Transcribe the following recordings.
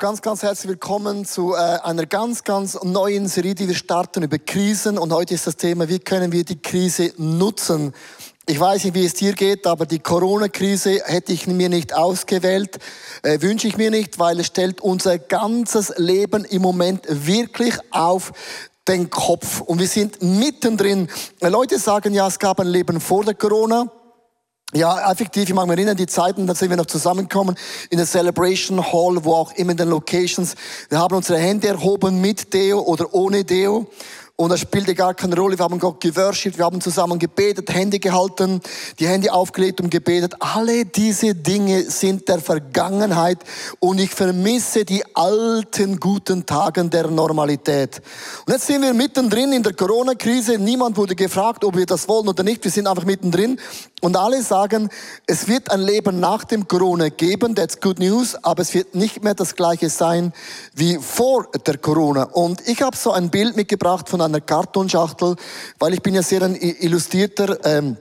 Ganz, ganz herzlich willkommen zu äh, einer ganz, ganz neuen Serie, die wir starten über Krisen. Und heute ist das Thema, wie können wir die Krise nutzen? Ich weiß nicht, wie es dir geht, aber die Corona-Krise hätte ich mir nicht ausgewählt, äh, wünsche ich mir nicht, weil es stellt unser ganzes Leben im Moment wirklich auf den Kopf. Und wir sind mittendrin. Leute sagen ja, es gab ein Leben vor der Corona. Ja, effektiv, ich mag mich erinnern, die Zeiten, da sind wir noch zusammengekommen in der Celebration Hall, wo auch immer in den Locations. Wir haben unsere Hände erhoben mit Deo oder ohne Deo. Und das spielte gar keine Rolle. Wir haben Gott geworshipped, wir haben zusammen gebetet, Hände gehalten, die Hände aufgelegt und gebetet. Alle diese Dinge sind der Vergangenheit und ich vermisse die alten guten Tagen der Normalität. Und jetzt sind wir mittendrin in der Corona-Krise. Niemand wurde gefragt, ob wir das wollen oder nicht. Wir sind einfach mittendrin. Und alle sagen, es wird ein Leben nach dem Corona geben. That's good news. Aber es wird nicht mehr das gleiche sein wie vor der Corona. Und ich habe so ein Bild mitgebracht von einem einer Kartonschachtel, weil ich bin ja sehr ein illustrierter ähm,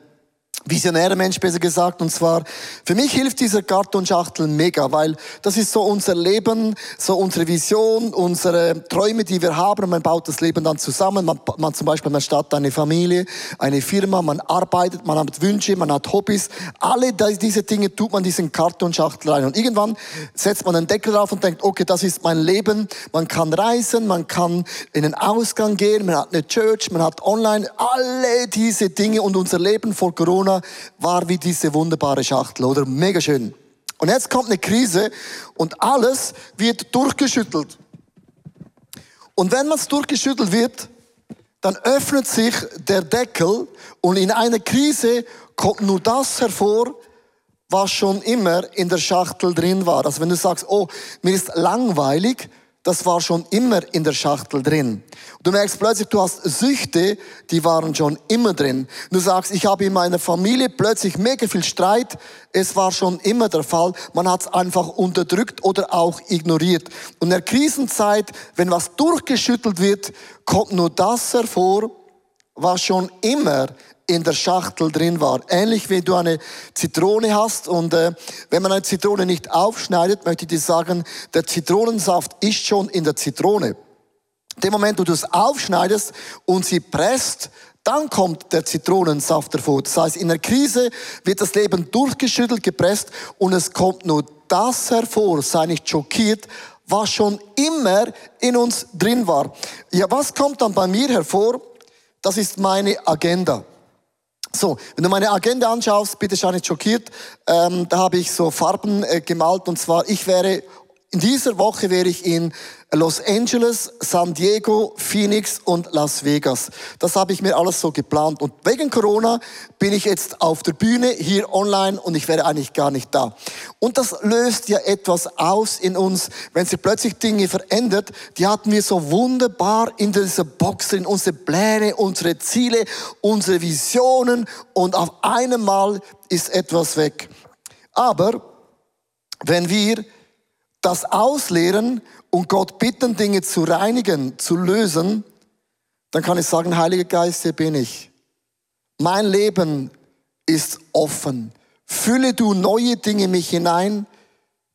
visionärer Mensch, besser gesagt. Und zwar, für mich hilft dieser Kartonschachtel mega, weil das ist so unser Leben, so unsere Vision, unsere Träume, die wir haben. Man baut das Leben dann zusammen. Man, man zum Beispiel, man startet eine Familie, eine Firma, man arbeitet, man hat Wünsche, man hat Hobbys. Alle diese Dinge tut man diesen Kartonschachtel rein. Und irgendwann setzt man einen Deckel drauf und denkt, okay, das ist mein Leben. Man kann reisen, man kann in den Ausgang gehen, man hat eine Church, man hat online, alle diese Dinge und unser Leben vor Corona War wie diese wunderbare Schachtel, oder? Mega schön. Und jetzt kommt eine Krise und alles wird durchgeschüttelt. Und wenn man es durchgeschüttelt wird, dann öffnet sich der Deckel und in einer Krise kommt nur das hervor, was schon immer in der Schachtel drin war. Also wenn du sagst, oh, mir ist langweilig, das war schon immer in der Schachtel drin. Du merkst plötzlich, du hast Süchte, die waren schon immer drin. Du sagst, ich habe in meiner Familie plötzlich mega viel Streit. Es war schon immer der Fall. Man hat es einfach unterdrückt oder auch ignoriert. Und in der Krisenzeit, wenn was durchgeschüttelt wird, kommt nur das hervor, was schon immer in der Schachtel drin war. Ähnlich wie du eine Zitrone hast und äh, wenn man eine Zitrone nicht aufschneidet, möchte ich dir sagen, der Zitronensaft ist schon in der Zitrone. Dem Moment, wo du es aufschneidest und sie presst, dann kommt der Zitronensaft hervor. Das heißt, in der Krise wird das Leben durchgeschüttelt, gepresst und es kommt nur das hervor, sei nicht schockiert, was schon immer in uns drin war. Ja, was kommt dann bei mir hervor? Das ist meine Agenda. So, wenn du meine Agenda anschaust, bitte schau nicht schockiert, ähm, da habe ich so Farben äh, gemalt und zwar, ich wäre, in dieser Woche wäre ich in Los Angeles, San Diego, Phoenix und Las Vegas. Das habe ich mir alles so geplant. Und wegen Corona bin ich jetzt auf der Bühne, hier online und ich wäre eigentlich gar nicht da. Und das löst ja etwas aus in uns, wenn sich plötzlich Dinge verändert. Die hatten wir so wunderbar in dieser Box drin, unsere Pläne, unsere Ziele, unsere Visionen und auf einmal ist etwas weg. Aber wenn wir das ausleeren und Gott bitten, Dinge zu reinigen, zu lösen, dann kann ich sagen, Heiliger Geist, hier bin ich. Mein Leben ist offen. Fülle du neue Dinge in mich hinein,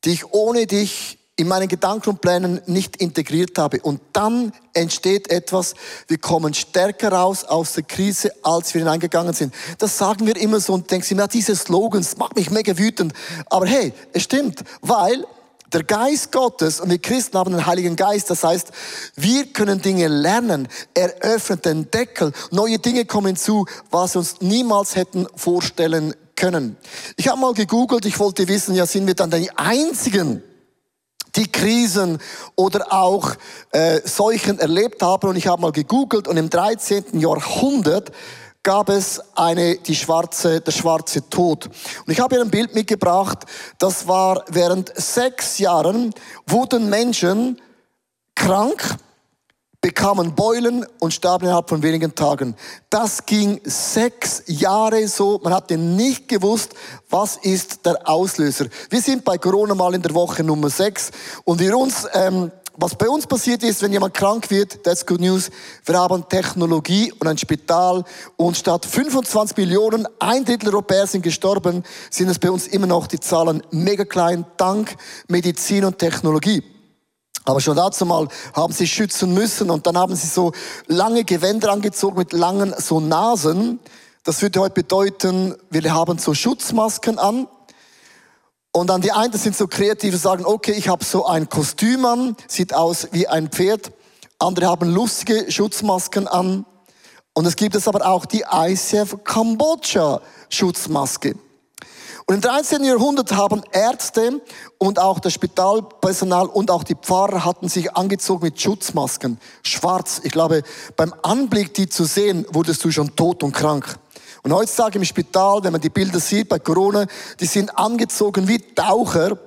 die ich ohne dich in meinen Gedanken und Plänen nicht integriert habe. Und dann entsteht etwas, wir kommen stärker raus aus der Krise, als wir hineingegangen sind. Das sagen wir immer so und denken, ja, diese Slogans macht mich mega wütend. Aber hey, es stimmt, weil der Geist Gottes und wir Christen haben den Heiligen Geist. Das heißt, wir können Dinge lernen. Er öffnet den Deckel. Neue Dinge kommen zu, was wir uns niemals hätten vorstellen können. Ich habe mal gegoogelt. Ich wollte wissen, ja, sind wir dann die Einzigen, die Krisen oder auch äh, Seuchen erlebt haben. Und ich habe mal gegoogelt und im 13. Jahrhundert gab es eine, die schwarze, der schwarze Tod. Und ich habe hier ein Bild mitgebracht, das war während sechs Jahren wurden Menschen krank, bekamen Beulen und starben innerhalb von wenigen Tagen. Das ging sechs Jahre so. Man hatte nicht gewusst, was ist der Auslöser. Wir sind bei Corona mal in der Woche Nummer sechs und wir uns ähm, was bei uns passiert ist, wenn jemand krank wird, that's good news. Wir haben Technologie und ein Spital und statt 25 Millionen, ein Drittel Europäer sind gestorben, sind es bei uns immer noch die Zahlen mega klein, dank Medizin und Technologie. Aber schon dazu mal haben sie schützen müssen und dann haben sie so lange Gewänder angezogen mit langen so Nasen. Das würde heute bedeuten, wir haben so Schutzmasken an. Und dann die einen sind so kreativ und sagen, okay, ich habe so ein Kostüm an, sieht aus wie ein Pferd. Andere haben lustige Schutzmasken an. Und es gibt es aber auch die ICF Kambodscha Schutzmaske. Und im 13. Jahrhundert haben Ärzte und auch das Spitalpersonal und auch die Pfarrer hatten sich angezogen mit Schutzmasken. Schwarz. Ich glaube, beim Anblick, die zu sehen, wurdest du schon tot und krank. Und heutzutage im Spital, wenn man die Bilder sieht bei Corona, die sind angezogen wie Taucher,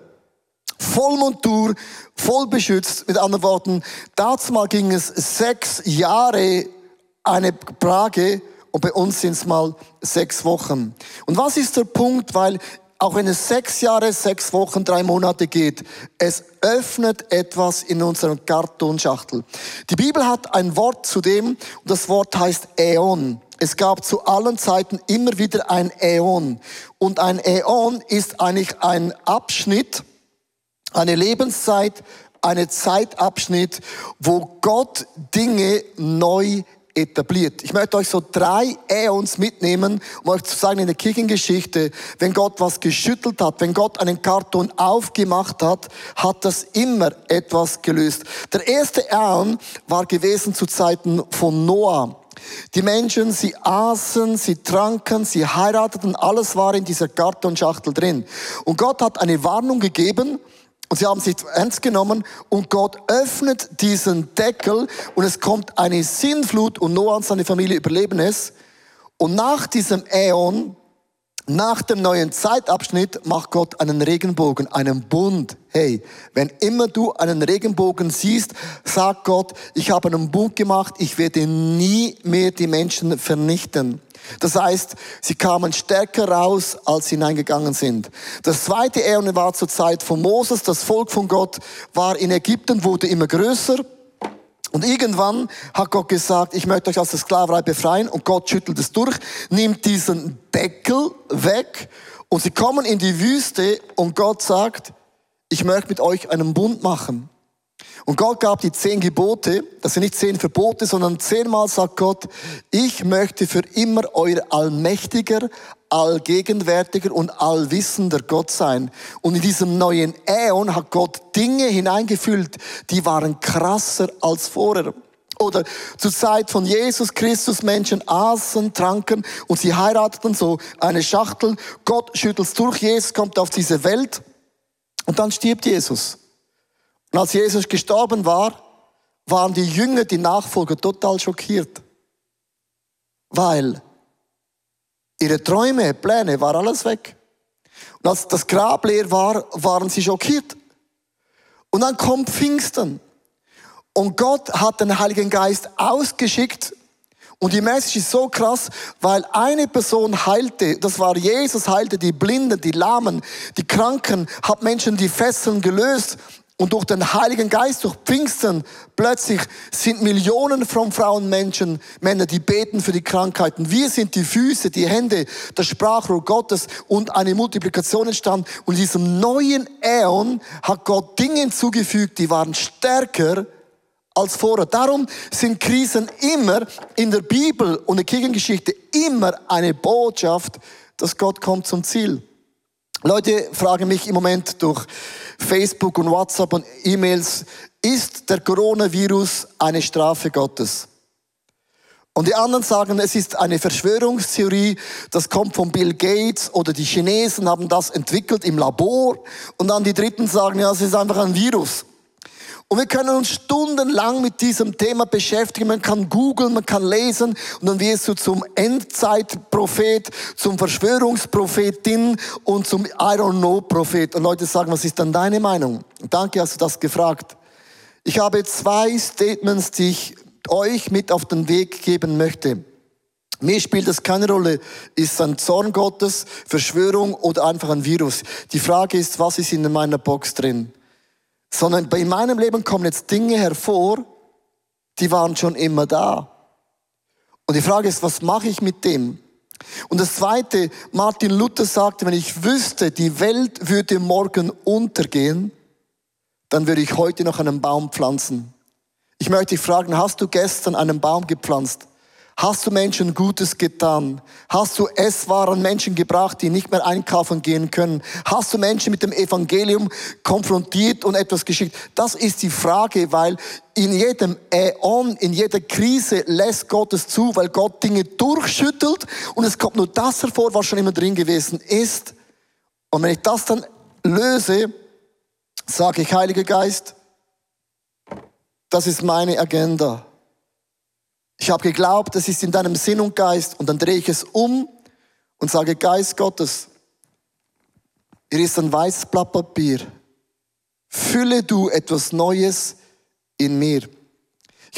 voll Montur, voll beschützt. Mit anderen Worten, dazu mal ging es sechs Jahre eine Plage und bei uns sind es mal sechs Wochen. Und was ist der Punkt? Weil auch wenn es sechs Jahre, sechs Wochen, drei Monate geht, es öffnet etwas in unserer Kartonschachtel. Die Bibel hat ein Wort zu dem, und das Wort heißt Äon. Es gab zu allen Zeiten immer wieder ein Äon. Und ein Äon ist eigentlich ein Abschnitt, eine Lebenszeit, eine Zeitabschnitt, wo Gott Dinge neu etabliert. Ich möchte euch so drei Äons mitnehmen, um euch zu sagen in der Kirchengeschichte, wenn Gott was geschüttelt hat, wenn Gott einen Karton aufgemacht hat, hat das immer etwas gelöst. Der erste Äon war gewesen zu Zeiten von Noah. Die Menschen, sie aßen, sie tranken, sie heirateten, alles war in dieser Kartonschachtel drin. Und Gott hat eine Warnung gegeben, und sie haben sich ernst genommen und Gott öffnet diesen Deckel und es kommt eine Sinnflut und Noah und seine Familie überleben es. Und nach diesem Äon, nach dem neuen Zeitabschnitt macht Gott einen Regenbogen, einen Bund. Hey, wenn immer du einen Regenbogen siehst, sagt Gott, ich habe einen Bund gemacht, ich werde nie mehr die Menschen vernichten. Das heißt, sie kamen stärker raus, als sie hineingegangen sind. Das zweite Äon war zur Zeit von Moses. Das Volk von Gott war in Ägypten, wurde immer größer. Und irgendwann hat Gott gesagt, ich möchte euch aus der Sklaverei befreien. Und Gott schüttelt es durch, nimmt diesen Deckel weg. Und sie kommen in die Wüste und Gott sagt, ich möchte mit euch einen Bund machen. Und Gott gab die zehn Gebote, das sind nicht zehn Verbote, sondern zehnmal sagt Gott, ich möchte für immer euer allmächtiger, allgegenwärtiger und allwissender Gott sein. Und in diesem neuen Äon hat Gott Dinge hineingefüllt, die waren krasser als vorher. Oder zur Zeit von Jesus Christus Menschen aßen, tranken und sie heirateten so eine Schachtel. Gott schüttelt durch, Jesus kommt auf diese Welt und dann stirbt Jesus. Und als Jesus gestorben war, waren die Jünger, die Nachfolger total schockiert. Weil ihre Träume, Pläne, war alles weg. Und als das Grab leer war, waren sie schockiert. Und dann kommt Pfingsten. Und Gott hat den Heiligen Geist ausgeschickt. Und die Message ist so krass, weil eine Person heilte, das war Jesus, heilte die Blinden, die Lahmen, die Kranken, hat Menschen die Fesseln gelöst. Und durch den Heiligen Geist, durch Pfingsten, plötzlich sind Millionen von Frauen, Menschen, Männer, die beten für die Krankheiten. Wir sind die Füße, die Hände, das Sprachrohr Gottes und eine Multiplikation entstanden. Und in diesem neuen Äon hat Gott Dinge hinzugefügt, die waren stärker als vorher. Darum sind Krisen immer in der Bibel und der Kirchengeschichte immer eine Botschaft, dass Gott kommt zum Ziel. Leute fragen mich im Moment durch Facebook und WhatsApp und E-Mails, ist der Coronavirus eine Strafe Gottes? Und die anderen sagen, es ist eine Verschwörungstheorie, das kommt von Bill Gates oder die Chinesen haben das entwickelt im Labor. Und dann die Dritten sagen, ja, es ist einfach ein Virus. Und wir können uns stundenlang mit diesem Thema beschäftigen. Man kann googeln, man kann lesen und dann wirst du zum Endzeitprophet, zum Verschwörungsprophetin und zum I don't know Prophet. Und Leute sagen, was ist dann deine Meinung? Danke, hast du das gefragt. Ich habe zwei Statements, die ich euch mit auf den Weg geben möchte. Mir spielt es keine Rolle, ist es ein Zorn Gottes, Verschwörung oder einfach ein Virus. Die Frage ist, was ist in meiner Box drin? Sondern bei meinem Leben kommen jetzt Dinge hervor, die waren schon immer da. Und die Frage ist, was mache ich mit dem? Und das Zweite, Martin Luther sagte, wenn ich wüsste, die Welt würde morgen untergehen, dann würde ich heute noch einen Baum pflanzen. Ich möchte dich fragen, hast du gestern einen Baum gepflanzt? Hast du Menschen Gutes getan? Hast du Esswaren Menschen gebracht, die nicht mehr einkaufen gehen können? Hast du Menschen mit dem Evangelium konfrontiert und etwas geschickt? Das ist die Frage, weil in jedem Äon, in jeder Krise lässt Gott es zu, weil Gott Dinge durchschüttelt und es kommt nur das hervor, was schon immer drin gewesen ist. Und wenn ich das dann löse, sage ich, Heiliger Geist, das ist meine Agenda. Ich habe geglaubt, das ist in deinem Sinn und Geist. Und dann drehe ich es um und sage, Geist Gottes, hier ist ein weißes Blatt Papier. Fülle du etwas Neues in mir.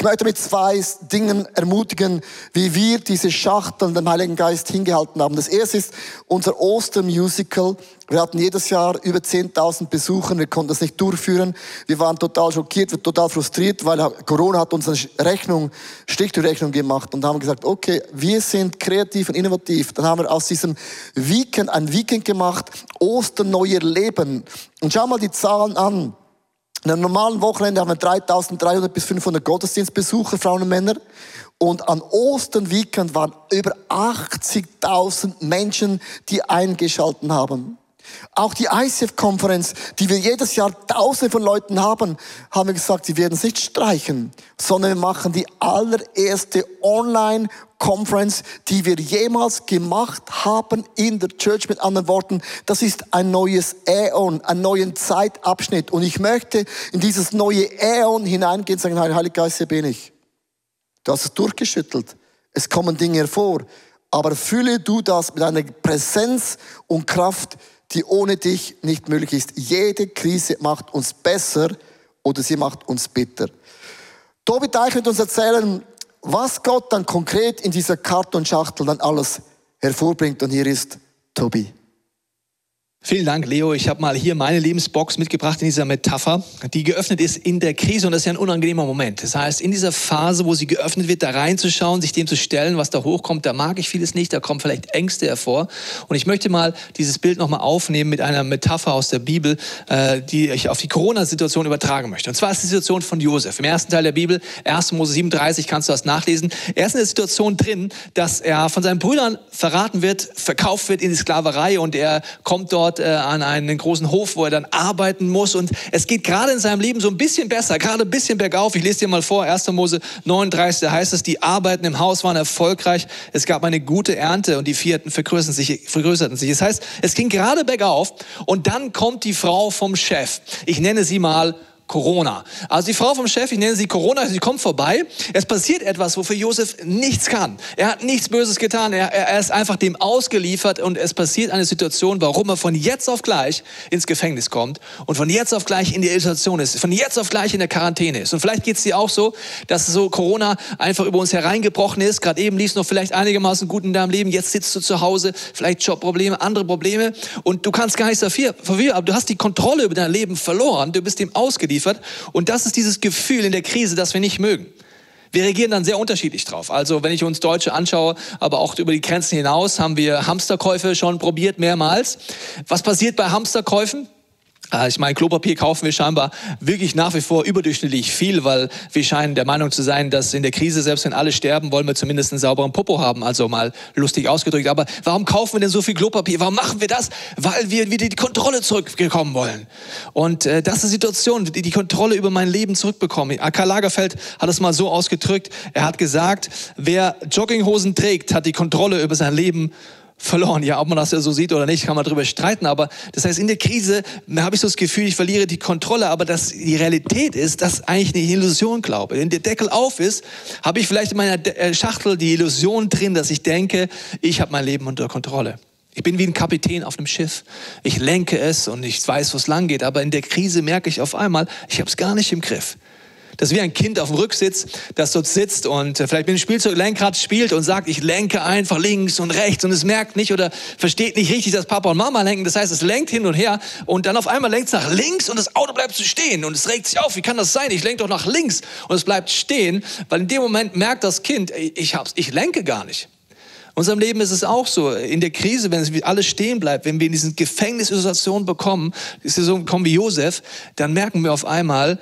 Ich möchte mit zwei Dingen ermutigen, wie wir diese Schachteln dem Heiligen Geist hingehalten haben. Das erste ist unser Ostermusical. Wir hatten jedes Jahr über 10.000 Besucher. Wir konnten das nicht durchführen. Wir waren total schockiert, total frustriert, weil Corona hat uns eine Rechnung, Strich Rechnung gemacht und haben gesagt, okay, wir sind kreativ und innovativ. Dann haben wir aus diesem Weekend ein Weekend gemacht, Ostern neuer Leben. Und schau mal die Zahlen an. In einem normalen Wochenende haben wir 3300 bis 500 Gottesdienstbesucher, Frauen und Männer. Und an Ostern Weekend waren über 80.000 Menschen, die eingeschalten haben. Auch die ICF-Konferenz, die wir jedes Jahr tausende von Leuten haben, haben wir gesagt, sie werden es nicht streichen, sondern wir machen die allererste Online- Conference, die wir jemals gemacht haben in der Church. Mit anderen Worten, das ist ein neues Äon, ein neuen Zeitabschnitt. Und ich möchte in dieses neue Äon hineingehen und sagen, Heiliger Geist, hier bin ich. Du hast es durchgeschüttelt. Es kommen Dinge hervor. Aber fülle du das mit einer Präsenz und Kraft, die ohne dich nicht möglich ist. Jede Krise macht uns besser oder sie macht uns bitter. Tobi Deich wird uns erzählen, was Gott dann konkret in dieser Kartonschachtel dann alles hervorbringt. Und hier ist Tobi. Vielen Dank, Leo. Ich habe mal hier meine Lebensbox mitgebracht in dieser Metapher, die geöffnet ist in der Krise und das ist ja ein unangenehmer Moment. Das heißt, in dieser Phase, wo sie geöffnet wird, da reinzuschauen, sich dem zu stellen, was da hochkommt, da mag ich vieles nicht, da kommen vielleicht Ängste hervor. Und ich möchte mal dieses Bild nochmal aufnehmen mit einer Metapher aus der Bibel, äh, die ich auf die Corona-Situation übertragen möchte. Und zwar ist die Situation von Josef. Im ersten Teil der Bibel, 1. Mose 37, kannst du das nachlesen. Er ist in der Situation drin, dass er von seinen Brüdern verraten wird, verkauft wird in die Sklaverei und er kommt dort dort äh, an einen großen Hof, wo er dann arbeiten muss. Und es geht gerade in seinem Leben so ein bisschen besser, gerade ein bisschen bergauf. Ich lese dir mal vor, 1. Mose 39, da heißt es, die Arbeiten im Haus waren erfolgreich. Es gab eine gute Ernte und die Vierten vergrößerten sich. Vergrößerten sich. Das heißt, es ging gerade bergauf und dann kommt die Frau vom Chef. Ich nenne sie mal Corona. Also die Frau vom Chef, ich nenne sie Corona, sie kommt vorbei. Es passiert etwas, wofür Josef nichts kann. Er hat nichts Böses getan. Er, er ist einfach dem ausgeliefert und es passiert eine Situation, warum er von jetzt auf gleich ins Gefängnis kommt und von jetzt auf gleich in die Isolation ist, von jetzt auf gleich in der Quarantäne ist. Und vielleicht geht es dir auch so, dass so Corona einfach über uns hereingebrochen ist. Gerade eben lief es noch vielleicht einigermaßen gut in deinem Leben. Jetzt sitzt du zu Hause, vielleicht Jobprobleme, andere Probleme und du kannst gar nichts dafür, aber du hast die Kontrolle über dein Leben verloren. Du bist dem ausgeliefert ausgeliefert. Und das ist dieses Gefühl in der Krise, das wir nicht mögen. Wir reagieren dann sehr unterschiedlich drauf. Also wenn ich uns Deutsche anschaue, aber auch über die Grenzen hinaus, haben wir Hamsterkäufe schon probiert mehrmals. Was passiert bei Hamsterkäufen? Äh, ich meine, Klopapier kaufen wir scheinbar wirklich nach wie vor überdurchschnittlich viel, weil wir scheinen der Meinung zu sein, dass in der Krise, selbst wenn alle sterben, wollen wir zumindest einen sauberen Popo haben. Also mal lustig ausgedrückt. Aber warum kaufen wir denn so viel Klopapier? Warum machen wir das? Weil wir wieder die Kontrolle zurückbekommen wollen. Und äh, das ist die Situation, die, die Kontrolle über mein Leben zurückbekommen. Karl Lagerfeld hat es mal so ausgedrückt. Er hat gesagt, wer Jogginghosen trägt, hat die Kontrolle über sein Leben verloren. Ja, ob man das ja so sieht oder nicht, kann man darüber streiten. Aber das heißt, in der Krise habe ich so das Gefühl, ich verliere die Kontrolle. Aber dass die Realität ist, dass eigentlich eine Illusion glaube. Wenn der Deckel auf ist, habe ich vielleicht in meiner äh, Schachtel die Illusion drin, dass ich denke, ich habe mein Leben unter Kontrolle. Ich bin wie ein Kapitän auf einem Schiff. Ich lenke es und ich weiß, wo es lang geht. Aber in der Krise merke ich auf einmal, ich habe es gar nicht im Griff. Das ist wie ein Kind auf dem Rücksitz, das dort sitzt und äh, vielleicht mit dem Spielzeuglenkrad spielt und sagt, ich lenke einfach links und rechts und es merkt nicht oder versteht nicht richtig, dass Papa und Mama lenken. Das heißt, es lenkt hin und her und dann auf einmal lenkt es nach links und das Auto bleibt stehen und es regt sich auf. Wie kann das sein? Ich lenke doch nach links und es bleibt stehen, weil in dem Moment merkt das Kind, ich hab's, ich lenke gar nicht. In unserem Leben ist es auch so, in der Krise, wenn es alles stehen bleibt, wenn wir in diesen Gefängnissituationen bekommen, Situation bekommen wie Josef, dann merken wir auf einmal,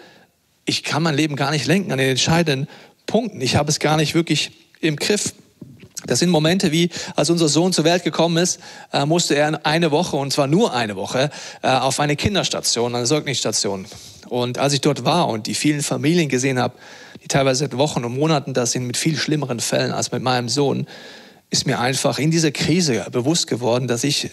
ich kann mein Leben gar nicht lenken an den entscheidenden Punkten. Ich habe es gar nicht wirklich im Griff. Das sind Momente wie, als unser Sohn zur Welt gekommen ist, äh, musste er eine Woche, und zwar nur eine Woche, äh, auf eine Kinderstation, eine Säuglingsstation. Und als ich dort war und die vielen Familien gesehen habe, die teilweise seit Wochen und Monaten da sind mit viel schlimmeren Fällen als mit meinem Sohn, ist mir einfach in dieser Krise bewusst geworden, dass ich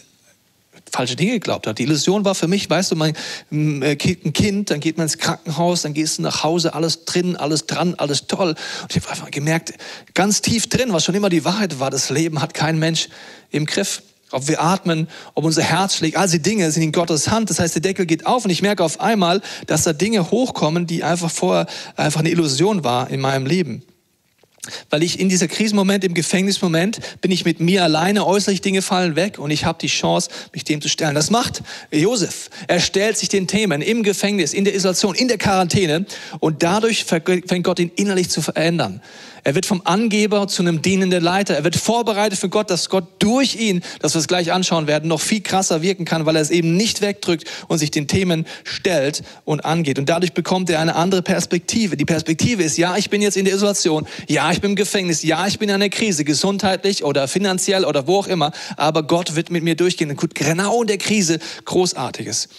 falsche Dinge geglaubt habe. Die Illusion war für mich, weißt du, mein, äh, ein Kind, dann geht man ins Krankenhaus, dann gehst du nach Hause, alles drin, alles dran, alles toll. Und ich habe einfach gemerkt, ganz tief drin, was schon immer die Wahrheit war, das Leben hat kein Mensch im Griff. Ob wir atmen, ob unser Herz schlägt, all diese Dinge sind in Gottes Hand. Das heißt, der Deckel geht auf und ich merke auf einmal, dass da Dinge hochkommen, die einfach vorher einfach eine Illusion war in meinem Leben. Weil ich in dieser Krisenmoment, im Gefängnismoment, bin ich mit mir alleine, äußerlich Dinge fallen weg und ich habe die Chance, mich dem zu stellen. Das macht Josef. Er stellt sich den Themen im Gefängnis, in der Isolation, in der Quarantäne und dadurch fängt Gott ihn innerlich zu verändern. Er wird vom Angeber zu einem dienenden Leiter. Er wird vorbereitet für Gott, dass Gott durch ihn, dass wir es gleich anschauen werden, noch viel krasser wirken kann, weil er es eben nicht wegdrückt und sich den Themen stellt und angeht. Und dadurch bekommt er eine andere Perspektive. Die Perspektive ist, ja, ich bin jetzt in der Isolation, ja, ich bin im Gefängnis, ja, ich bin in einer Krise, gesundheitlich oder finanziell oder wo auch immer, aber Gott wird mit mir durchgehen. Und genau in der Krise Großartiges.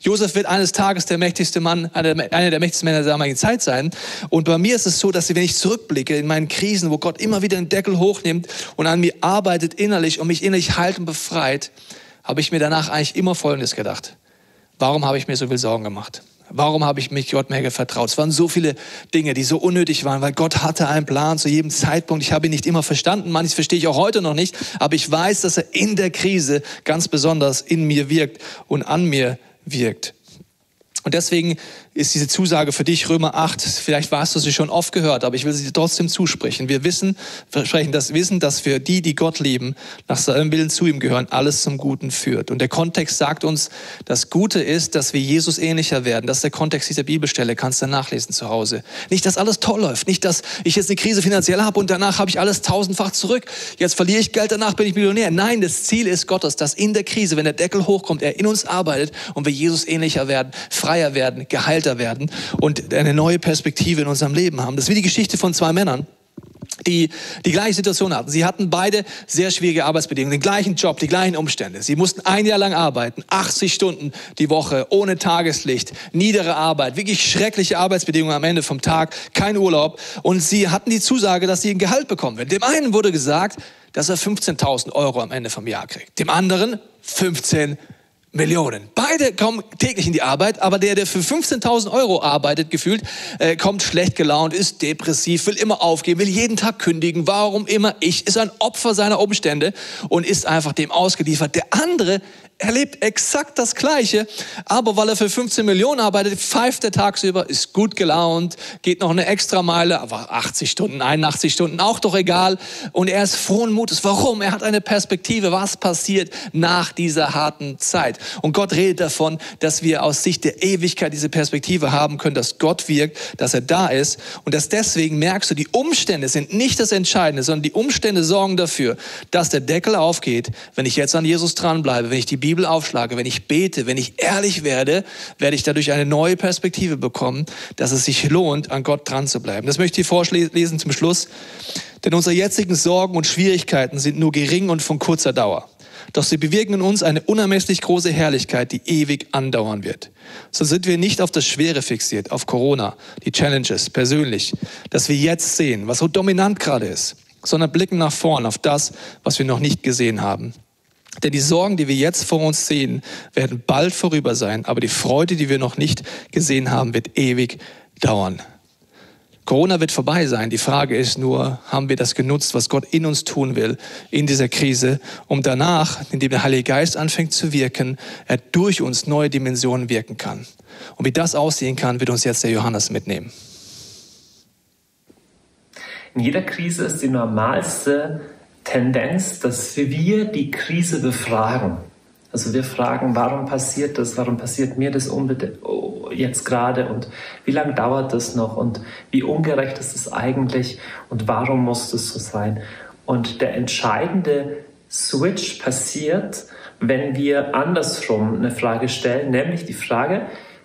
Josef wird eines Tages der mächtigste Mann, einer der mächtigsten Männer der damaligen Zeit sein. Und bei mir ist es so, dass wenn ich zurückblicke in meinen Krisen, wo Gott immer wieder den Deckel hochnimmt und an mir arbeitet innerlich und mich innerlich heilt und befreit, habe ich mir danach eigentlich immer Folgendes gedacht. Warum habe ich mir so viel Sorgen gemacht? Warum habe ich mich Gott mehr vertraut? Es waren so viele Dinge, die so unnötig waren, weil Gott hatte einen Plan zu jedem Zeitpunkt. Ich habe ihn nicht immer verstanden, manches verstehe ich auch heute noch nicht, aber ich weiß, dass er in der Krise ganz besonders in mir wirkt und an mir wirkt. Und deswegen ist diese Zusage für dich, Römer 8, vielleicht warst du sie schon oft gehört, aber ich will sie dir trotzdem zusprechen. Wir wissen, versprechen das Wissen, dass für die, die Gott lieben, nach seinem Willen zu ihm gehören, alles zum Guten führt. Und der Kontext sagt uns, das Gute ist, dass wir Jesus ähnlicher werden. Das ist der Kontext dieser Bibelstelle, kannst du nachlesen zu Hause. Nicht, dass alles toll läuft, nicht, dass ich jetzt eine Krise finanziell habe und danach habe ich alles tausendfach zurück. Jetzt verliere ich Geld, danach bin ich Millionär. Nein, das Ziel ist Gottes, dass in der Krise, wenn der Deckel hochkommt, er in uns arbeitet und wir Jesus ähnlicher werden, freier werden, geheilt älter werden und eine neue Perspektive in unserem Leben haben. Das ist wie die Geschichte von zwei Männern die die gleiche Situation hatten. Sie hatten beide sehr schwierige Arbeitsbedingungen, den gleichen Job, die gleichen Umstände. Sie mussten ein Jahr lang arbeiten, 80 Stunden die Woche, ohne Tageslicht, niedere Arbeit, wirklich schreckliche Arbeitsbedingungen am Ende vom Tag, kein Urlaub. Und sie hatten die Zusage, dass sie ein Gehalt bekommen werden. Dem einen wurde gesagt, dass er 15.000 Euro am Ende vom Jahr kriegt. Dem anderen 15 Millionen. Beide kommen täglich in die Arbeit, aber der, der für 15.000 Euro arbeitet, gefühlt, äh, kommt schlecht gelaunt, ist depressiv, will immer aufgeben, will jeden Tag kündigen, warum immer ich, ist ein Opfer seiner Umstände und ist einfach dem ausgeliefert. Der andere erlebt exakt das Gleiche, aber weil er für 15 Millionen arbeitet, pfeift er tagsüber, ist gut gelaunt, geht noch eine extra Meile, aber 80 Stunden, 81 Stunden, auch doch egal. Und er ist frohen Mutes. Warum? Er hat eine Perspektive, was passiert nach dieser harten Zeit. Und Gott redet davon, dass wir aus Sicht der Ewigkeit diese Perspektive haben können, dass Gott wirkt, dass er da ist und dass deswegen merkst du, die Umstände sind nicht das Entscheidende, sondern die Umstände sorgen dafür, dass der Deckel aufgeht, wenn ich jetzt an Jesus dranbleibe, wenn ich die Bibel aufschlage, wenn ich bete, wenn ich ehrlich werde, werde ich dadurch eine neue Perspektive bekommen, dass es sich lohnt, an Gott dran zu bleiben. Das möchte ich vorlesen zum Schluss. Denn unsere jetzigen Sorgen und Schwierigkeiten sind nur gering und von kurzer Dauer. Doch sie bewirken in uns eine unermesslich große Herrlichkeit, die ewig andauern wird. So sind wir nicht auf das Schwere fixiert, auf Corona, die Challenges persönlich, dass wir jetzt sehen, was so dominant gerade ist, sondern blicken nach vorn auf das, was wir noch nicht gesehen haben. Denn die Sorgen, die wir jetzt vor uns sehen, werden bald vorüber sein, aber die Freude, die wir noch nicht gesehen haben, wird ewig dauern. Corona wird vorbei sein. Die Frage ist nur, haben wir das genutzt, was Gott in uns tun will in dieser Krise, um danach, indem der Heilige Geist anfängt zu wirken, er durch uns neue Dimensionen wirken kann. Und wie das aussehen kann, wird uns jetzt der Johannes mitnehmen. In jeder Krise ist die normalste Tendenz, dass wir die Krise befragen. Also wir fragen, warum passiert das? Warum passiert mir das oh, jetzt gerade? Und wie lange dauert das noch? Und wie ungerecht ist es eigentlich? Und warum muss das so sein? Und der entscheidende Switch passiert, wenn wir andersrum eine Frage stellen, nämlich die Frage,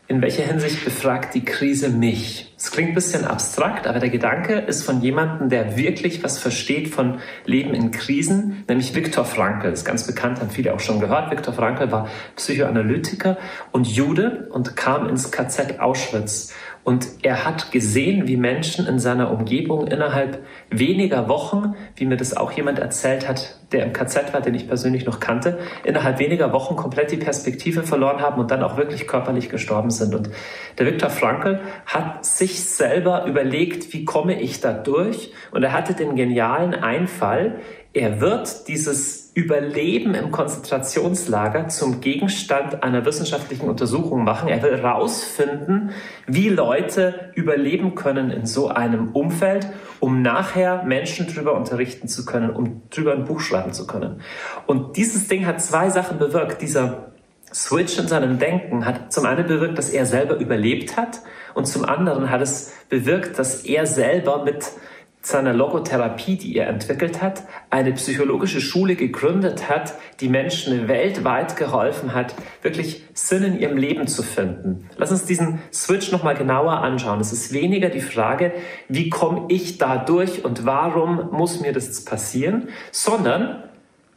in welcher Hinsicht befragt die Krise mich? Es klingt ein bisschen abstrakt, aber der Gedanke ist von jemandem, der wirklich was versteht von Leben in Krisen, nämlich Viktor Frankl. Ist ganz bekannt, haben viele auch schon gehört. Viktor Frankl war Psychoanalytiker und Jude und kam ins KZ Auschwitz und er hat gesehen, wie Menschen in seiner Umgebung innerhalb weniger Wochen, wie mir das auch jemand erzählt hat, der im KZ war, den ich persönlich noch kannte, innerhalb weniger Wochen komplett die Perspektive verloren haben und dann auch wirklich körperlich gestorben sind. Und der Viktor Frankl hat sich selber überlegt, wie komme ich da durch? Und er hatte den genialen Einfall, er wird dieses Überleben im Konzentrationslager zum Gegenstand einer wissenschaftlichen Untersuchung machen. Er will herausfinden, wie Leute überleben können in so einem Umfeld, um nachher Menschen darüber unterrichten zu können, um darüber ein Buch schreiben zu können. Und dieses Ding hat zwei Sachen bewirkt. Dieser Switch in seinem Denken hat zum einen bewirkt, dass er selber überlebt hat und zum anderen hat es bewirkt, dass er selber mit seiner Logotherapie, die er entwickelt hat, eine psychologische Schule gegründet hat, die Menschen weltweit geholfen hat, wirklich Sinn in ihrem Leben zu finden. Lass uns diesen Switch nochmal genauer anschauen. Es ist weniger die Frage, wie komme ich da durch und warum muss mir das passieren, sondern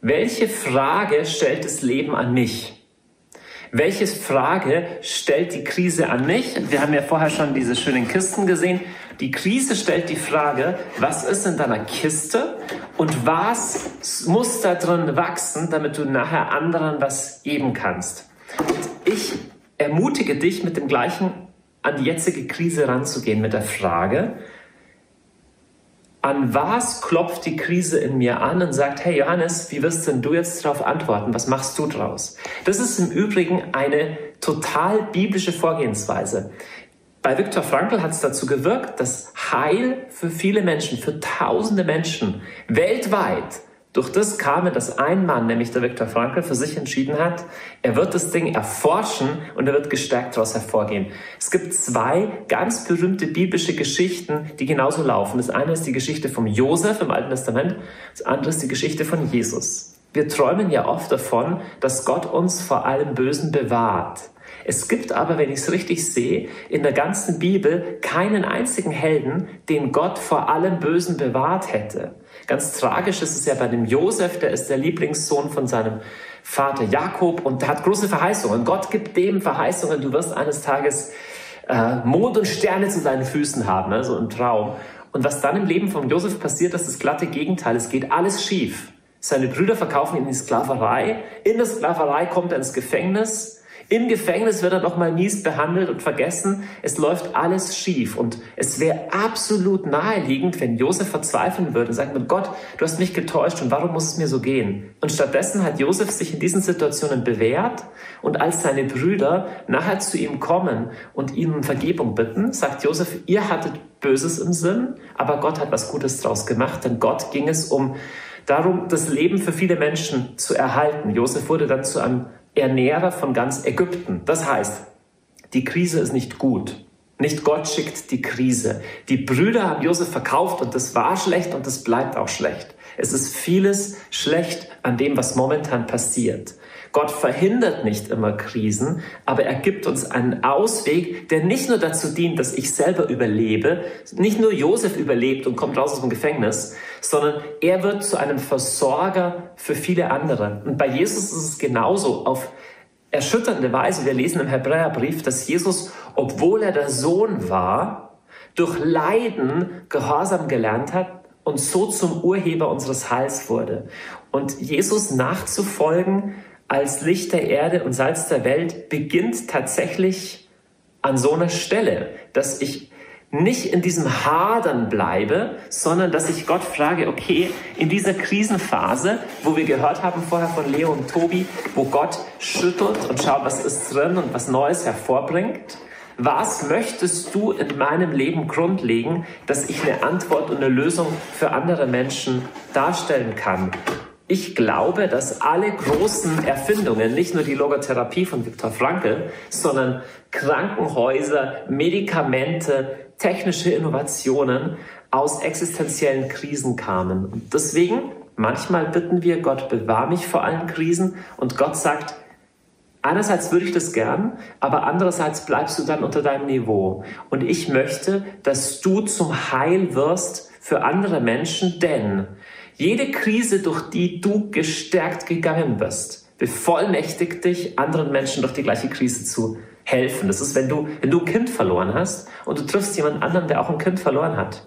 welche Frage stellt das Leben an mich? Welche Frage stellt die Krise an mich? Wir haben ja vorher schon diese schönen Kisten gesehen. Die Krise stellt die Frage, was ist in deiner Kiste und was muss da drin wachsen, damit du nachher anderen was geben kannst. Ich ermutige dich, mit dem gleichen an die jetzige Krise ranzugehen, mit der Frage, an was klopft die Krise in mir an und sagt, hey Johannes, wie wirst denn du jetzt darauf antworten? Was machst du draus? Das ist im Übrigen eine total biblische Vorgehensweise. Bei Viktor Frankl hat es dazu gewirkt, dass Heil für viele Menschen, für tausende Menschen weltweit durch das kam, dass ein Mann, nämlich der Viktor Frankl, für sich entschieden hat, er wird das Ding erforschen und er wird gestärkt daraus hervorgehen. Es gibt zwei ganz berühmte biblische Geschichten, die genauso laufen. Das eine ist die Geschichte von Josef im Alten Testament, das andere ist die Geschichte von Jesus. Wir träumen ja oft davon, dass Gott uns vor allem Bösen bewahrt. Es gibt aber, wenn ich es richtig sehe, in der ganzen Bibel keinen einzigen Helden, den Gott vor allem Bösen bewahrt hätte. Ganz tragisch ist es ja bei dem Josef, der ist der Lieblingssohn von seinem Vater Jakob und der hat große Verheißungen. Gott gibt dem Verheißungen, du wirst eines Tages äh, Mond und Sterne zu deinen Füßen haben, ne? so im Traum. Und was dann im Leben von Josef passiert, ist das glatte Gegenteil. Es geht alles schief. Seine Brüder verkaufen ihn in die Sklaverei. In der Sklaverei kommt er ins Gefängnis. Im Gefängnis wird er noch mal mies behandelt und vergessen. Es läuft alles schief. Und es wäre absolut naheliegend, wenn Josef verzweifeln würde und würde, Gott, du hast mich getäuscht und warum muss es mir so gehen? Und stattdessen hat Josef sich in diesen Situationen bewährt und als seine Brüder nachher zu ihm kommen und ihn um Vergebung bitten, sagt Josef, ihr hattet Böses im Sinn, aber Gott hat was Gutes draus gemacht, denn Gott ging es um darum, das Leben für viele Menschen zu erhalten. Josef wurde dann zu einem Ernährer von ganz Ägypten. Das heißt, die Krise ist nicht gut. Nicht Gott schickt die Krise. Die Brüder haben Josef verkauft und das war schlecht und das bleibt auch schlecht. Es ist vieles schlecht an dem, was momentan passiert. Gott verhindert nicht immer Krisen, aber er gibt uns einen Ausweg, der nicht nur dazu dient, dass ich selber überlebe, nicht nur Josef überlebt und kommt raus aus dem Gefängnis, sondern er wird zu einem Versorger für viele andere. Und bei Jesus ist es genauso auf erschütternde Weise. Wir lesen im Hebräerbrief, dass Jesus, obwohl er der Sohn war, durch Leiden Gehorsam gelernt hat und so zum Urheber unseres Heils wurde. Und Jesus nachzufolgen, als Licht der Erde und Salz der Welt beginnt tatsächlich an so einer Stelle, dass ich nicht in diesem Hadern bleibe, sondern dass ich Gott frage, okay, in dieser Krisenphase, wo wir gehört haben vorher von Leo und Tobi, wo Gott schüttelt und schaut, was ist drin und was Neues hervorbringt, was möchtest du in meinem Leben grundlegen, dass ich eine Antwort und eine Lösung für andere Menschen darstellen kann? Ich glaube, dass alle großen Erfindungen, nicht nur die Logotherapie von Viktor Frankl, sondern Krankenhäuser, Medikamente, technische Innovationen, aus existenziellen Krisen kamen. Und deswegen, manchmal bitten wir, Gott bewahr mich vor allen Krisen und Gott sagt, Einerseits würde ich das gern, aber andererseits bleibst du dann unter deinem Niveau. Und ich möchte, dass du zum Heil wirst für andere Menschen, denn jede Krise, durch die du gestärkt gegangen bist, bevollmächtigt dich, anderen Menschen durch die gleiche Krise zu helfen. Das ist, wenn du, wenn du ein Kind verloren hast und du triffst jemanden anderen, der auch ein Kind verloren hat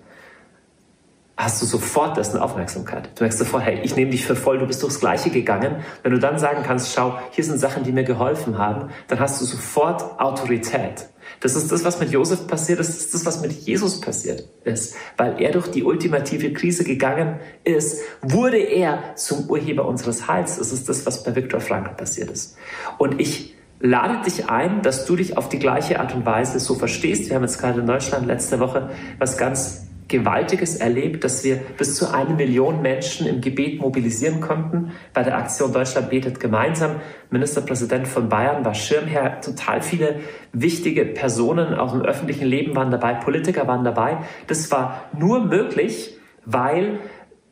hast du sofort dessen Aufmerksamkeit. Du merkst sofort, hey, ich nehme dich für voll, du bist durchs Gleiche gegangen. Wenn du dann sagen kannst, schau, hier sind Sachen, die mir geholfen haben, dann hast du sofort Autorität. Das ist das, was mit Josef passiert ist, das ist das, was mit Jesus passiert ist. Weil er durch die ultimative Krise gegangen ist, wurde er zum Urheber unseres Heils. Das ist das, was bei Viktor Frankl passiert ist. Und ich lade dich ein, dass du dich auf die gleiche Art und Weise so verstehst. Wir haben jetzt gerade in Deutschland letzte Woche was ganz Gewaltiges erlebt, dass wir bis zu eine Million Menschen im Gebet mobilisieren konnten. Bei der Aktion Deutschland betet gemeinsam. Ministerpräsident von Bayern war Schirmherr. Total viele wichtige Personen aus dem öffentlichen Leben waren dabei. Politiker waren dabei. Das war nur möglich, weil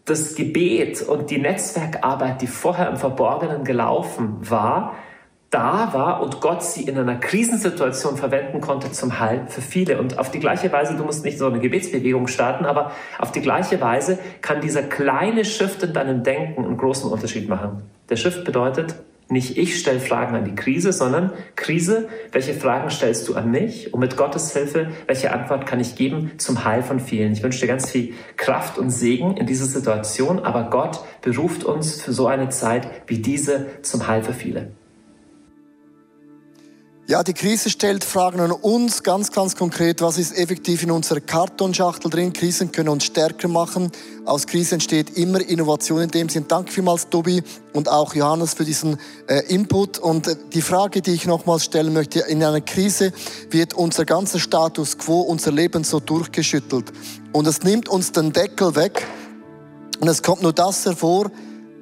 das Gebet und die Netzwerkarbeit, die vorher im Verborgenen gelaufen war, da war und Gott sie in einer Krisensituation verwenden konnte zum Heil für viele. Und auf die gleiche Weise, du musst nicht so eine Gebetsbewegung starten, aber auf die gleiche Weise kann dieser kleine Shift in deinem Denken einen großen Unterschied machen. Der Shift bedeutet, nicht ich stelle Fragen an die Krise, sondern Krise, welche Fragen stellst du an mich? Und mit Gottes Hilfe, welche Antwort kann ich geben zum Heil von vielen? Ich wünsche dir ganz viel Kraft und Segen in dieser Situation, aber Gott beruft uns für so eine Zeit wie diese zum Heil für viele. Ja, die Krise stellt Fragen an uns ganz, ganz konkret. Was ist effektiv in unserer Kartonschachtel drin? Krisen können uns stärker machen. Aus Krise entsteht immer Innovation in dem Sinn. Danke vielmals, Tobi und auch Johannes für diesen äh, Input. Und äh, die Frage, die ich nochmals stellen möchte, in einer Krise wird unser ganzer Status quo, unser Leben so durchgeschüttelt. Und es nimmt uns den Deckel weg. Und es kommt nur das hervor,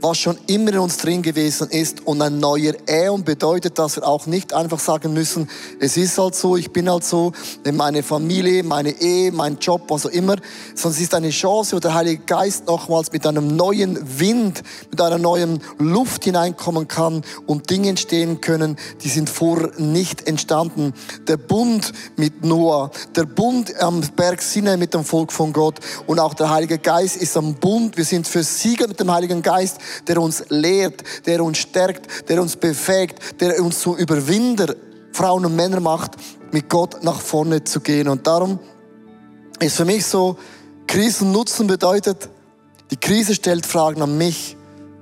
was schon immer in uns drin gewesen ist und ein neuer Äon bedeutet, dass wir auch nicht einfach sagen müssen, es ist halt so, ich bin halt so, meine Familie, meine Ehe, mein Job, was auch immer, sondern es ist eine Chance, wo der Heilige Geist nochmals mit einem neuen Wind, mit einer neuen Luft hineinkommen kann und Dinge entstehen können, die sind vorher nicht entstanden. Der Bund mit Noah, der Bund am Berg Sinai mit dem Volk von Gott und auch der Heilige Geist ist am Bund. Wir sind für Sieger mit dem Heiligen Geist der uns lehrt, der uns stärkt, der uns befähigt, der uns zu Überwinder, Frauen und Männer macht, mit Gott nach vorne zu gehen. Und darum ist für mich so, Krisen nutzen bedeutet, die Krise stellt Fragen an mich.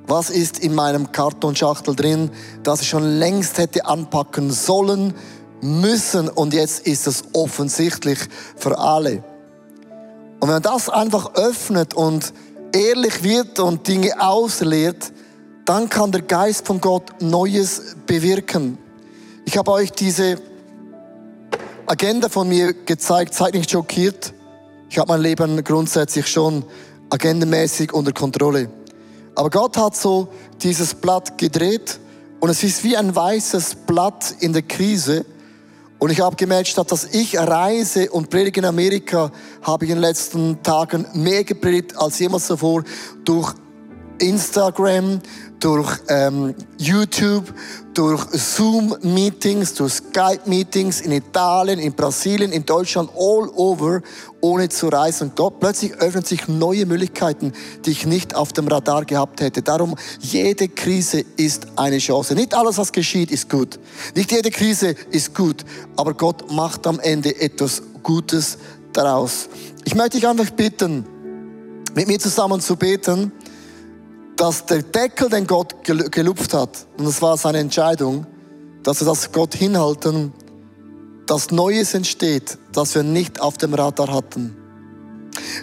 Was ist in meinem Kartonschachtel drin, das ich schon längst hätte anpacken sollen, müssen und jetzt ist es offensichtlich für alle. Und wenn man das einfach öffnet und ehrlich wird und Dinge ausleert, dann kann der Geist von Gott Neues bewirken. Ich habe euch diese Agenda von mir gezeigt, seid nicht schockiert. Ich habe mein Leben grundsätzlich schon agendamäßig unter Kontrolle. Aber Gott hat so dieses Blatt gedreht und es ist wie ein weißes Blatt in der Krise und ich habe gemerkt, statt dass ich reise und predige in Amerika, habe ich in den letzten Tagen mehr gepredigt als jemals zuvor durch Instagram, durch ähm, YouTube, durch Zoom-Meetings, durch Skype-Meetings in Italien, in Brasilien, in Deutschland, all over, ohne zu reisen. Und dort plötzlich öffnen sich neue Möglichkeiten, die ich nicht auf dem Radar gehabt hätte. Darum, jede Krise ist eine Chance. Nicht alles, was geschieht, ist gut. Nicht jede Krise ist gut, aber Gott macht am Ende etwas Gutes daraus. Ich möchte dich einfach bitten, mit mir zusammen zu beten dass der Deckel, den Gott gelupft hat, und das war seine Entscheidung, dass wir das Gott hinhalten, dass Neues entsteht, das wir nicht auf dem Radar hatten.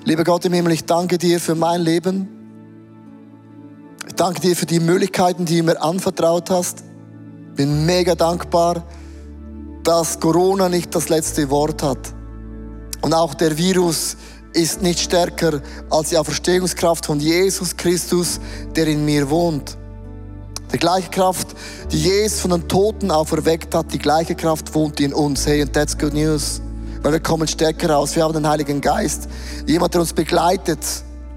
Lieber Gott im Himmel, ich danke dir für mein Leben. Ich danke dir für die Möglichkeiten, die du mir anvertraut hast. Bin mega dankbar, dass Corona nicht das letzte Wort hat. Und auch der Virus ist nicht stärker als die Auferstehungskraft von Jesus Christus, der in mir wohnt. Die gleiche Kraft, die Jesus von den Toten auferweckt hat, die gleiche Kraft wohnt in uns. Hey, and that's good news. weil wir kommen stärker raus. Wir haben den Heiligen Geist. Jemand, der uns begleitet,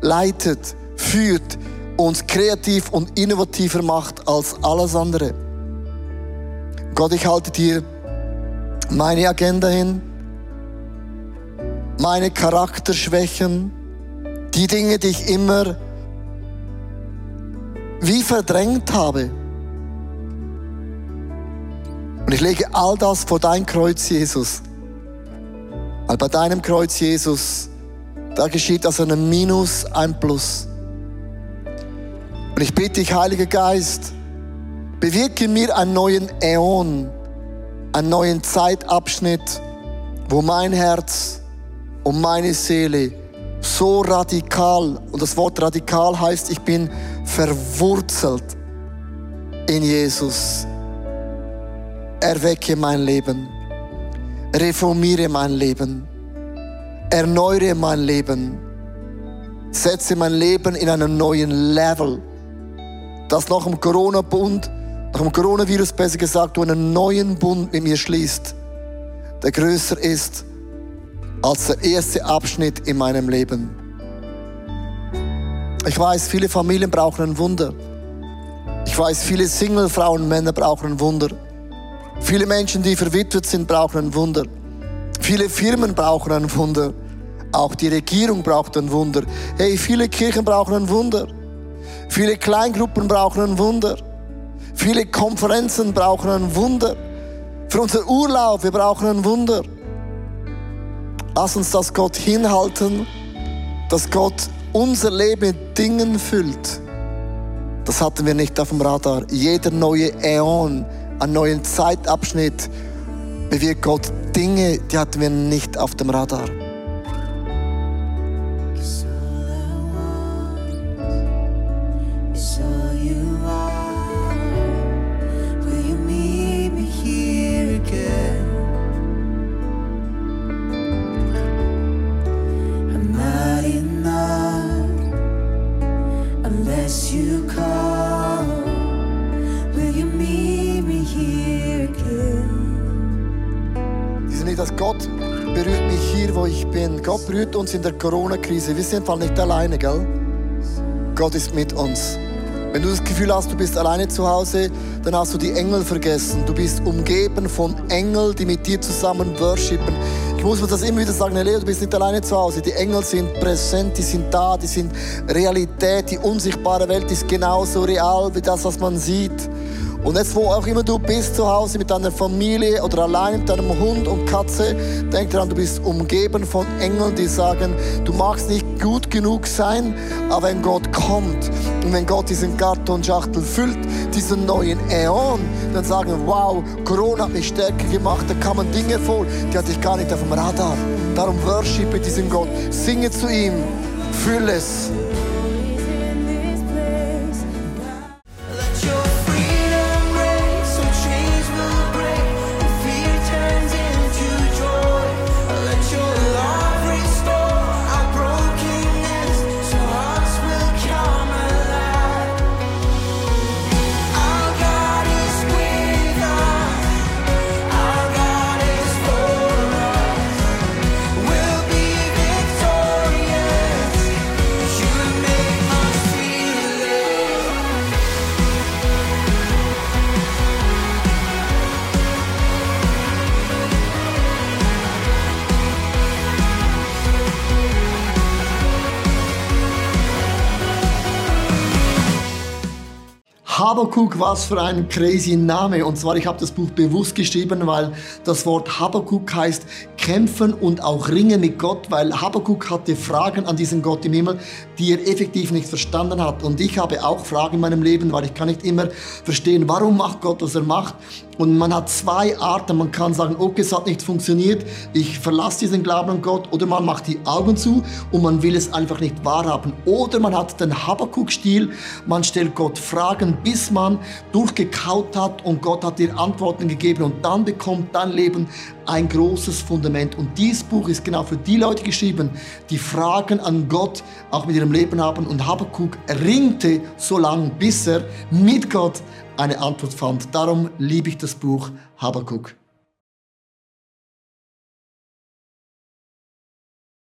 leitet, führt, uns kreativ und innovativer macht als alles andere. Gott, ich halte dir meine Agenda hin, meine Charakterschwächen, die Dinge, die ich immer wie verdrängt habe. Und ich lege all das vor dein Kreuz, Jesus. Weil bei deinem Kreuz, Jesus, da geschieht aus einem Minus ein Plus. Und ich bitte dich, Heiliger Geist, bewirke mir einen neuen Äon, einen neuen Zeitabschnitt, wo mein Herz und meine Seele so radikal, und das Wort radikal heißt, ich bin verwurzelt in Jesus. Erwecke mein Leben, reformiere mein Leben, erneuere mein Leben, setze mein Leben in einen neuen Level, dass nach dem Corona-Bund, nach dem Coronavirus besser gesagt, du einen neuen Bund mit mir schließt, der größer ist als der erste Abschnitt in meinem Leben. Ich weiß, viele Familien brauchen ein Wunder. Ich weiß, viele Single-Frauen und Männer brauchen ein Wunder. Viele Menschen, die verwitwet sind, brauchen ein Wunder. Viele Firmen brauchen ein Wunder. Auch die Regierung braucht ein Wunder. Hey, viele Kirchen brauchen ein Wunder. Viele Kleingruppen brauchen ein Wunder. Viele Konferenzen brauchen ein Wunder. Für unser Urlaub, wir brauchen ein Wunder. Lass uns das Gott hinhalten, dass Gott unser Leben mit Dingen füllt. Das hatten wir nicht auf dem Radar. Jeder neue Äon, einen neuen Zeitabschnitt bewirkt Gott Dinge, die hatten wir nicht auf dem Radar. Dass Gott berührt mich hier, wo ich bin. Gott berührt uns in der Corona-Krise. Wir sind nicht alleine, gell? Gott ist mit uns. Wenn du das Gefühl hast, du bist alleine zu Hause, dann hast du die Engel vergessen. Du bist umgeben von Engeln, die mit dir zusammen worshipen. Ich muss mir das immer wieder sagen, Leo, du bist nicht alleine zu Hause. Die Engel sind präsent, die sind da, die sind Realität. Die unsichtbare Welt ist genauso real wie das, was man sieht. Und jetzt, wo auch immer du bist zu Hause mit deiner Familie oder allein mit deinem Hund und Katze, denk daran, du bist umgeben von Engeln, die sagen, du magst nicht gut genug sein, aber wenn Gott kommt und wenn Gott diesen Kartonschachtel füllt, diesen neuen Äon, dann sagen, wow, Corona hat mich stärker gemacht, da kamen Dinge vor, die hatte ich gar nicht auf dem Radar. Darum worshipe diesen Gott, singe zu ihm, fülle es. Habakuk, was für ein crazy Name. Und zwar, ich habe das Buch bewusst geschrieben, weil das Wort Habakuk heißt kämpfen und auch ringen mit Gott, weil Habakuk hatte Fragen an diesen Gott im Himmel, die er effektiv nicht verstanden hat. Und ich habe auch Fragen in meinem Leben, weil ich kann nicht immer verstehen, warum macht Gott, was er macht. Und man hat zwei Arten. Man kann sagen, okay, es hat nicht funktioniert, ich verlasse diesen Glauben an Gott. Oder man macht die Augen zu und man will es einfach nicht wahrhaben. Oder man hat den Habakuk-Stil, man stellt Gott Fragen, bis man durchgekaut hat und Gott hat dir Antworten gegeben. Und dann bekommt dein Leben ein großes Fundament. Und dieses Buch ist genau für die Leute geschrieben, die Fragen an Gott auch mit ihrem Leben haben. Und Habakuk ringte so lange, bis er mit Gott eine Antwort fand. Darum liebe ich das Buch Habakuk.